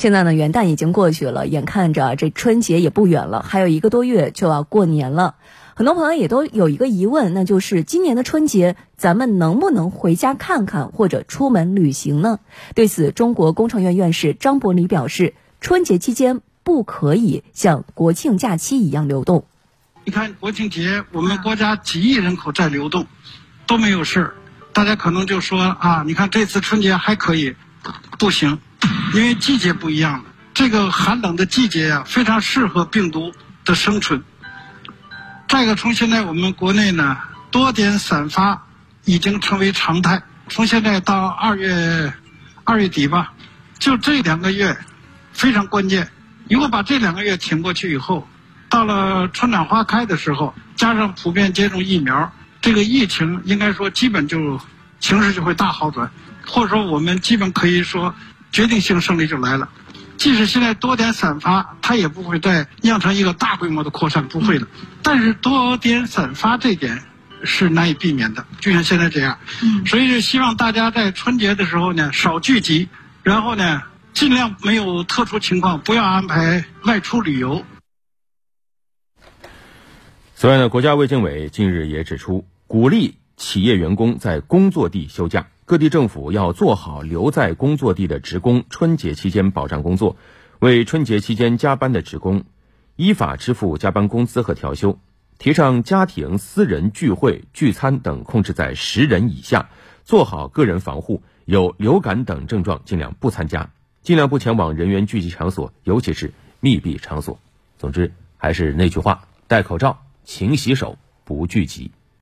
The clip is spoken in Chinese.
现在呢，元旦已经过去了，眼看着这春节也不远了，还有一个多月就要过年了。很多朋友也都有一个疑问，那就是今年的春节咱们能不能回家看看或者出门旅行呢？对此，中国工程院院士张伯礼表示，春节期间不可以像国庆假期一样流动。你看国庆节，我们国家几亿人口在流动，都没有事儿，大家可能就说啊，你看这次春节还可以，不行。因为季节不一样了，这个寒冷的季节呀，非常适合病毒的生存。再一个，从现在我们国内呢，多点散发已经成为常态。从现在到二月二月底吧，就这两个月非常关键。如果把这两个月挺过去以后，到了春暖花开的时候，加上普遍接种疫苗，这个疫情应该说基本就形势就会大好转，或者说我们基本可以说。决定性胜利就来了，即使现在多点散发，它也不会再酿成一个大规模的扩散，不会的。但是多点散发这点是难以避免的，就像现在这样。嗯，所以就希望大家在春节的时候呢少聚集，然后呢尽量没有特殊情况不要安排外出旅游。此外呢，国家卫健委近日也指出，鼓励企业员工在工作地休假。各地政府要做好留在工作地的职工春节期间保障工作，为春节期间加班的职工依法支付加班工资和调休。提倡家庭、私人聚会、聚餐等控制在十人以下，做好个人防护。有流感等症状，尽量不参加，尽量不前往人员聚集场所，尤其是密闭场所。总之，还是那句话：戴口罩、勤洗手、不聚集。